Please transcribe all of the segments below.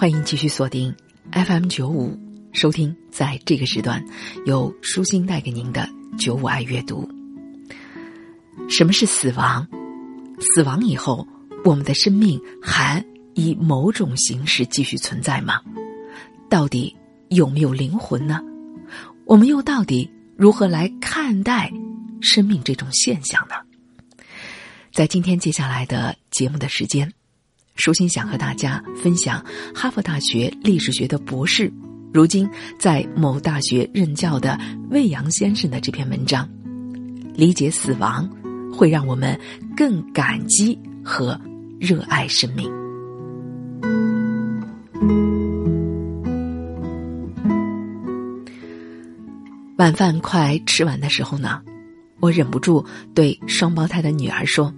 欢迎继续锁定 FM 九五，收听在这个时段由舒心带给您的九五爱阅读。什么是死亡？死亡以后，我们的生命还以某种形式继续存在吗？到底有没有灵魂呢？我们又到底如何来看待生命这种现象呢？在今天接下来的节目的时间。舒心想和大家分享哈佛大学历史学的博士，如今在某大学任教的魏阳先生的这篇文章。理解死亡，会让我们更感激和热爱生命。晚饭快吃完的时候呢，我忍不住对双胞胎的女儿说：“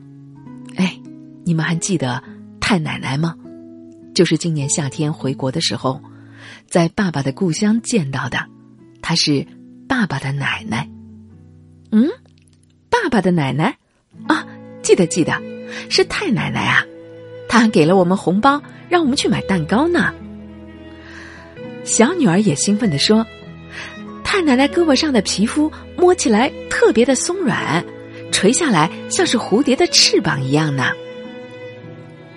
哎，你们还记得？”太奶奶吗？就是今年夏天回国的时候，在爸爸的故乡见到的。她是爸爸的奶奶。嗯，爸爸的奶奶啊，记得记得，是太奶奶啊。她还给了我们红包，让我们去买蛋糕呢。小女儿也兴奋的说：“太奶奶胳膊上的皮肤摸起来特别的松软，垂下来像是蝴蝶的翅膀一样呢。”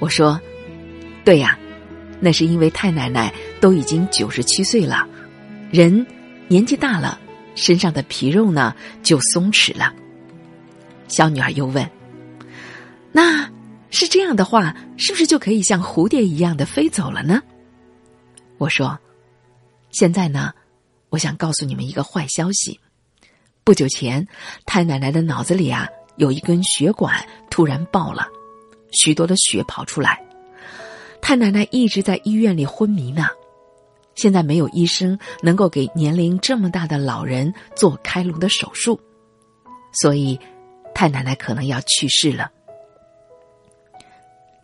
我说：“对呀，那是因为太奶奶都已经九十七岁了，人年纪大了，身上的皮肉呢就松弛了。”小女儿又问：“那是这样的话，是不是就可以像蝴蝶一样的飞走了呢？”我说：“现在呢，我想告诉你们一个坏消息。不久前，太奶奶的脑子里啊有一根血管突然爆了。”许多的血跑出来，太奶奶一直在医院里昏迷呢。现在没有医生能够给年龄这么大的老人做开颅的手术，所以太奶奶可能要去世了。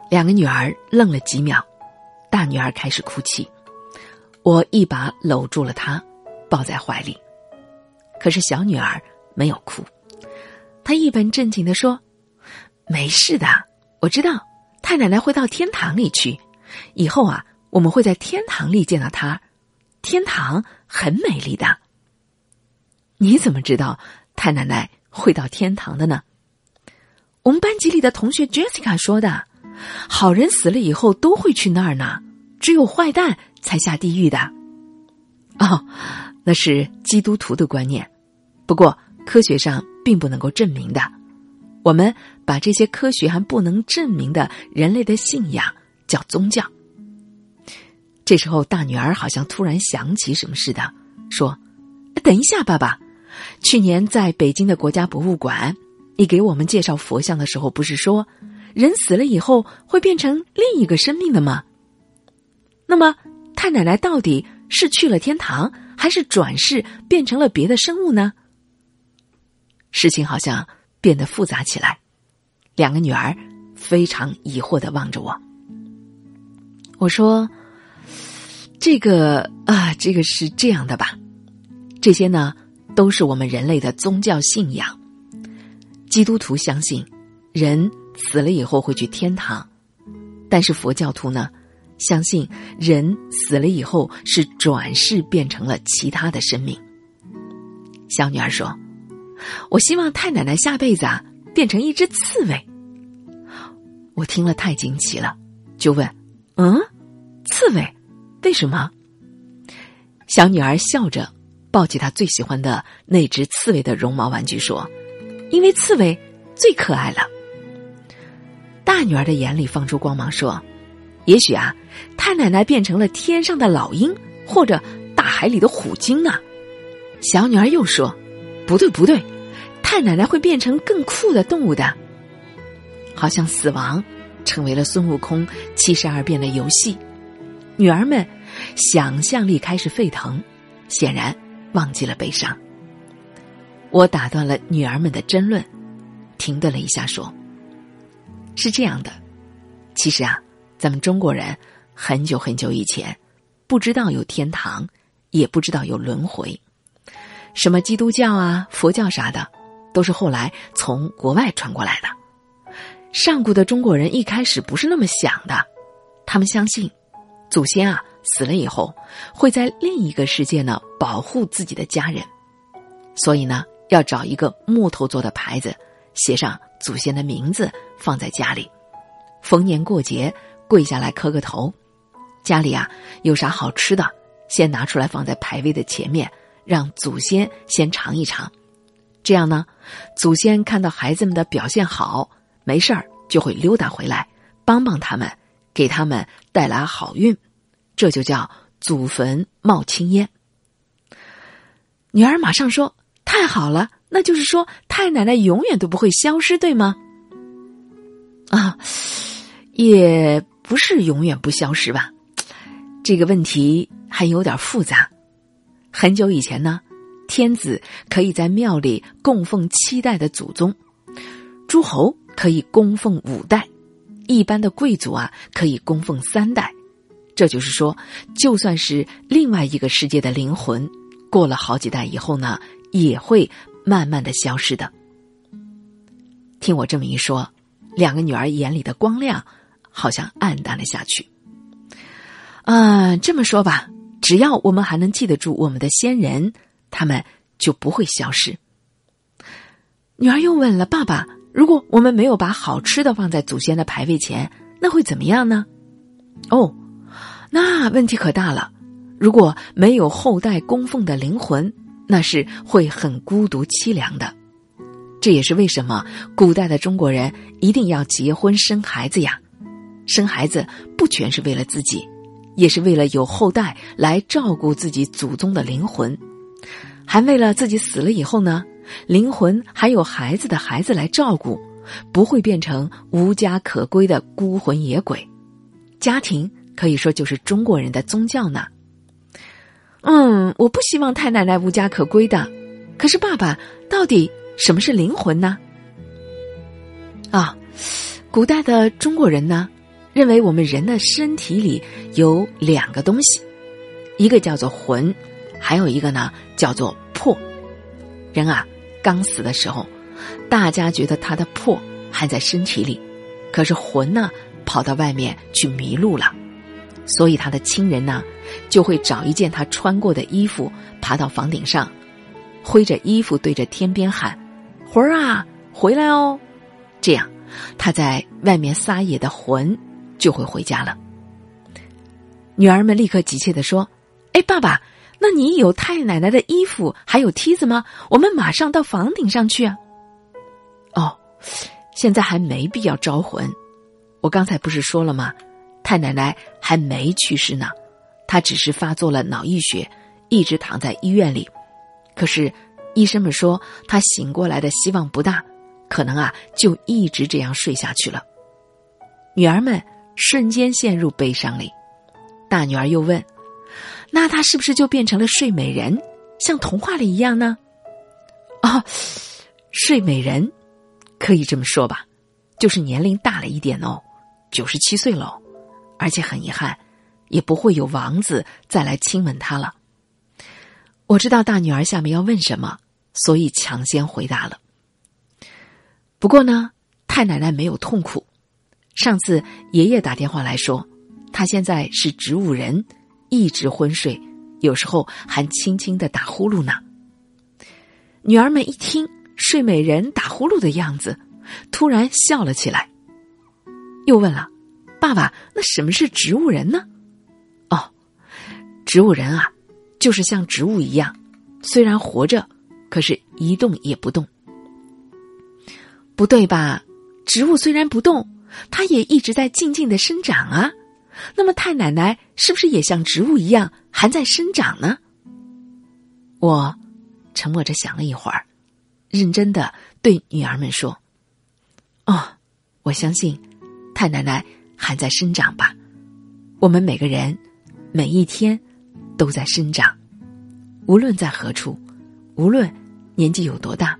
两个女儿愣了几秒，大女儿开始哭泣，我一把搂住了她，抱在怀里。可是小女儿没有哭，她一本正经的说：“没事的。”我知道太奶奶会到天堂里去，以后啊，我们会在天堂里见到她。天堂很美丽的。你怎么知道太奶奶会到天堂的呢？我们班级里的同学 Jessica 说的。好人死了以后都会去那儿呢，只有坏蛋才下地狱的。哦，那是基督徒的观念，不过科学上并不能够证明的。我们把这些科学还不能证明的人类的信仰叫宗教。这时候，大女儿好像突然想起什么似的，说：“等一下，爸爸，去年在北京的国家博物馆，你给我们介绍佛像的时候，不是说人死了以后会变成另一个生命的吗？那么，太奶奶到底是去了天堂，还是转世变成了别的生物呢？事情好像……”变得复杂起来，两个女儿非常疑惑的望着我。我说：“这个啊，这个是这样的吧？这些呢，都是我们人类的宗教信仰。基督徒相信人死了以后会去天堂，但是佛教徒呢，相信人死了以后是转世变成了其他的生命。”小女儿说。我希望太奶奶下辈子啊变成一只刺猬。我听了太惊奇了，就问：“嗯，刺猬？为什么？”小女儿笑着抱起她最喜欢的那只刺猬的绒毛玩具说：“因为刺猬最可爱了。”大女儿的眼里放出光芒说：“也许啊，太奶奶变成了天上的老鹰，或者大海里的虎鲸呢。”小女儿又说。不对，不对，太奶奶会变成更酷的动物的，好像死亡成为了孙悟空七十二变的游戏。女儿们想象力开始沸腾，显然忘记了悲伤。我打断了女儿们的争论，停顿了一下，说：“是这样的，其实啊，咱们中国人很久很久以前不知道有天堂，也不知道有轮回。”什么基督教啊、佛教啥的，都是后来从国外传过来的。上古的中国人一开始不是那么想的，他们相信祖先啊死了以后会在另一个世界呢保护自己的家人，所以呢要找一个木头做的牌子，写上祖先的名字，放在家里。逢年过节跪下来磕个头，家里啊有啥好吃的，先拿出来放在牌位的前面，让祖先先尝一尝。这样呢，祖先看到孩子们的表现好，没事儿就会溜达回来帮帮他们，给他们带来好运。这就叫祖坟冒青烟。女儿马上说：“太好了，那就是说太奶奶永远都不会消失，对吗？”啊。也不是永远不消失吧，这个问题还有点复杂。很久以前呢，天子可以在庙里供奉七代的祖宗，诸侯可以供奉五代，一般的贵族啊可以供奉三代。这就是说，就算是另外一个世界的灵魂，过了好几代以后呢，也会慢慢的消失的。听我这么一说，两个女儿眼里的光亮。好像暗淡了下去。啊，这么说吧，只要我们还能记得住我们的先人，他们就不会消失。女儿又问了：“爸爸，如果我们没有把好吃的放在祖先的牌位前，那会怎么样呢？”哦，那问题可大了。如果没有后代供奉的灵魂，那是会很孤独凄凉的。这也是为什么古代的中国人一定要结婚生孩子呀。生孩子不全是为了自己，也是为了有后代来照顾自己祖宗的灵魂，还为了自己死了以后呢，灵魂还有孩子的孩子来照顾，不会变成无家可归的孤魂野鬼。家庭可以说就是中国人的宗教呢。嗯，我不希望太奶奶无家可归的。可是爸爸，到底什么是灵魂呢？啊，古代的中国人呢？认为我们人的身体里有两个东西，一个叫做魂，还有一个呢叫做魄。人啊，刚死的时候，大家觉得他的魄还在身体里，可是魂呢跑到外面去迷路了，所以他的亲人呢就会找一件他穿过的衣服，爬到房顶上，挥着衣服对着天边喊：“魂儿啊，回来哦！”这样，他在外面撒野的魂。就会回家了。女儿们立刻急切的说：“哎，爸爸，那你有太奶奶的衣服，还有梯子吗？我们马上到房顶上去啊！”哦，现在还没必要招魂。我刚才不是说了吗？太奶奶还没去世呢，她只是发作了脑溢血，一直躺在医院里。可是医生们说她醒过来的希望不大，可能啊就一直这样睡下去了。女儿们。瞬间陷入悲伤里，大女儿又问：“那她是不是就变成了睡美人，像童话里一样呢？”哦，睡美人，可以这么说吧，就是年龄大了一点哦，九十七岁喽，而且很遗憾，也不会有王子再来亲吻她了。我知道大女儿下面要问什么，所以抢先回答了。不过呢，太奶奶没有痛苦。上次爷爷打电话来说，他现在是植物人，一直昏睡，有时候还轻轻的打呼噜呢。女儿们一听睡美人打呼噜的样子，突然笑了起来，又问了：“爸爸，那什么是植物人呢？”哦，植物人啊，就是像植物一样，虽然活着，可是一动也不动。不对吧？植物虽然不动。它也一直在静静的生长啊，那么太奶奶是不是也像植物一样还在生长呢？我沉默着想了一会儿，认真的对女儿们说：“哦，我相信太奶奶还在生长吧。我们每个人每一天都在生长，无论在何处，无论年纪有多大。”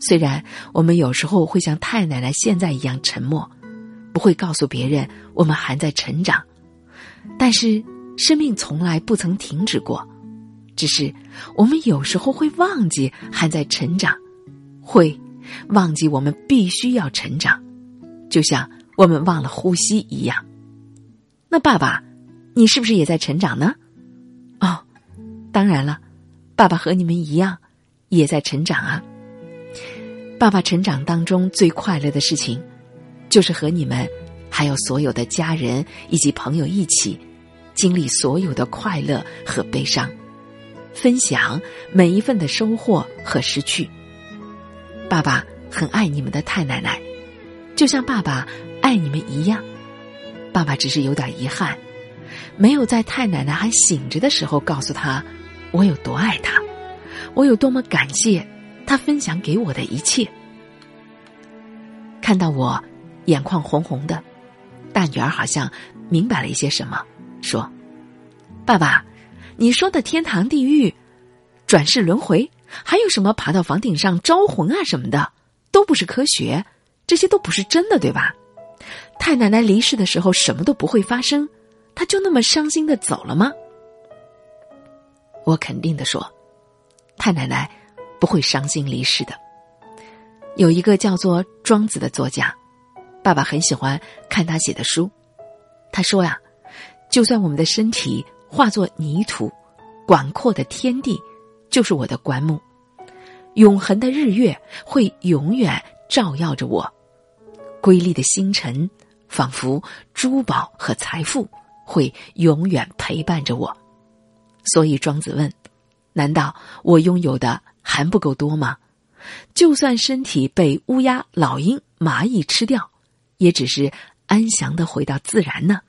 虽然我们有时候会像太奶奶现在一样沉默，不会告诉别人我们还在成长，但是生命从来不曾停止过，只是我们有时候会忘记还在成长，会忘记我们必须要成长，就像我们忘了呼吸一样。那爸爸，你是不是也在成长呢？哦，当然了，爸爸和你们一样，也在成长啊。爸爸成长当中最快乐的事情，就是和你们，还有所有的家人以及朋友一起，经历所有的快乐和悲伤，分享每一份的收获和失去。爸爸很爱你们的太奶奶，就像爸爸爱你们一样。爸爸只是有点遗憾，没有在太奶奶还醒着的时候告诉她，我有多爱她，我有多么感谢。他分享给我的一切，看到我眼眶红红的，大女儿好像明白了一些什么，说：“爸爸，你说的天堂、地狱、转世轮回，还有什么爬到房顶上招魂啊什么的，都不是科学，这些都不是真的，对吧？太奶奶离世的时候什么都不会发生，她就那么伤心的走了吗？”我肯定的说：“太奶奶。”不会伤心离世的。有一个叫做庄子的作家，爸爸很喜欢看他写的书。他说呀，就算我们的身体化作泥土，广阔的天地就是我的棺木，永恒的日月会永远照耀着我，瑰丽的星辰仿佛珠宝和财富会永远陪伴着我。所以庄子问：难道我拥有的？还不够多吗？就算身体被乌鸦、老鹰、蚂蚁吃掉，也只是安详的回到自然呢。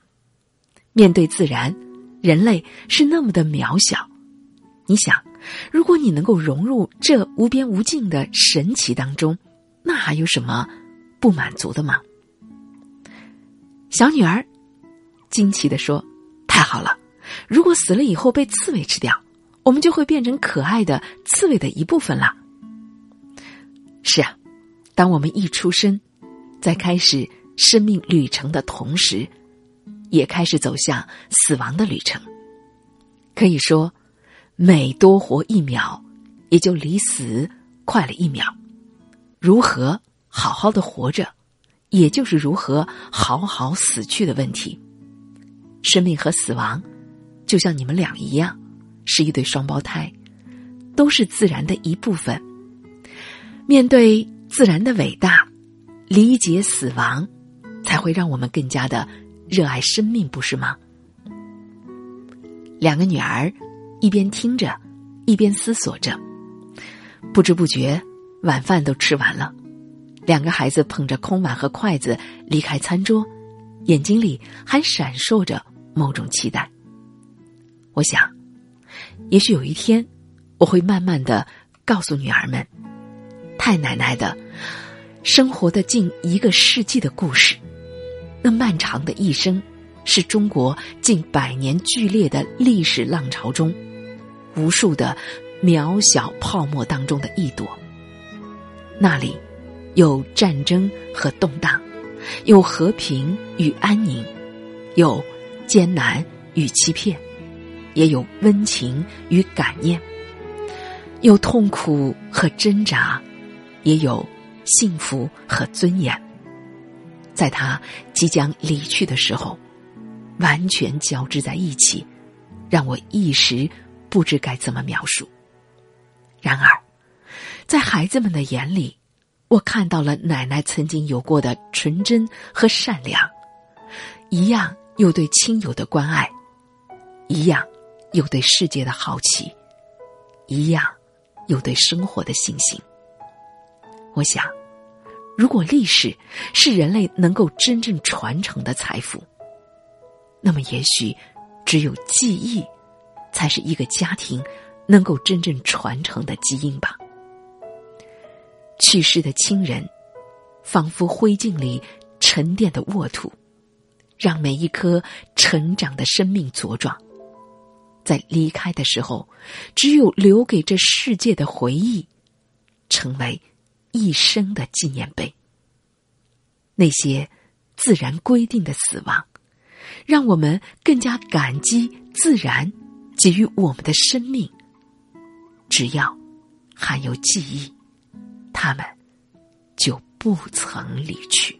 面对自然，人类是那么的渺小。你想，如果你能够融入这无边无尽的神奇当中，那还有什么不满足的吗？小女儿惊奇的说：“太好了！如果死了以后被刺猬吃掉。”我们就会变成可爱的刺猬的一部分了。是啊，当我们一出生，在开始生命旅程的同时，也开始走向死亡的旅程。可以说，每多活一秒，也就离死快了一秒。如何好好的活着，也就是如何好好死去的问题。生命和死亡，就像你们俩一样。是一对双胞胎，都是自然的一部分。面对自然的伟大，理解死亡，才会让我们更加的热爱生命，不是吗？两个女儿一边听着，一边思索着，不知不觉晚饭都吃完了。两个孩子捧着空碗和筷子离开餐桌，眼睛里还闪烁着某种期待。我想。也许有一天，我会慢慢的告诉女儿们，太奶奶的生活的近一个世纪的故事，那漫长的一生，是中国近百年剧烈的历史浪潮中，无数的渺小泡沫当中的一朵。那里有战争和动荡，有和平与安宁，有艰难与欺骗。也有温情与感念，有痛苦和挣扎，也有幸福和尊严。在他即将离去的时候，完全交织在一起，让我一时不知该怎么描述。然而，在孩子们的眼里，我看到了奶奶曾经有过的纯真和善良，一样有对亲友的关爱，一样。有对世界的好奇，一样有对生活的信心。我想，如果历史是人类能够真正传承的财富，那么也许只有记忆，才是一个家庭能够真正传承的基因吧。去世的亲人，仿佛灰烬里沉淀的沃土，让每一颗成长的生命茁壮。在离开的时候，只有留给这世界的回忆，成为一生的纪念碑。那些自然规定的死亡，让我们更加感激自然给予我们的生命。只要还有记忆，他们就不曾离去。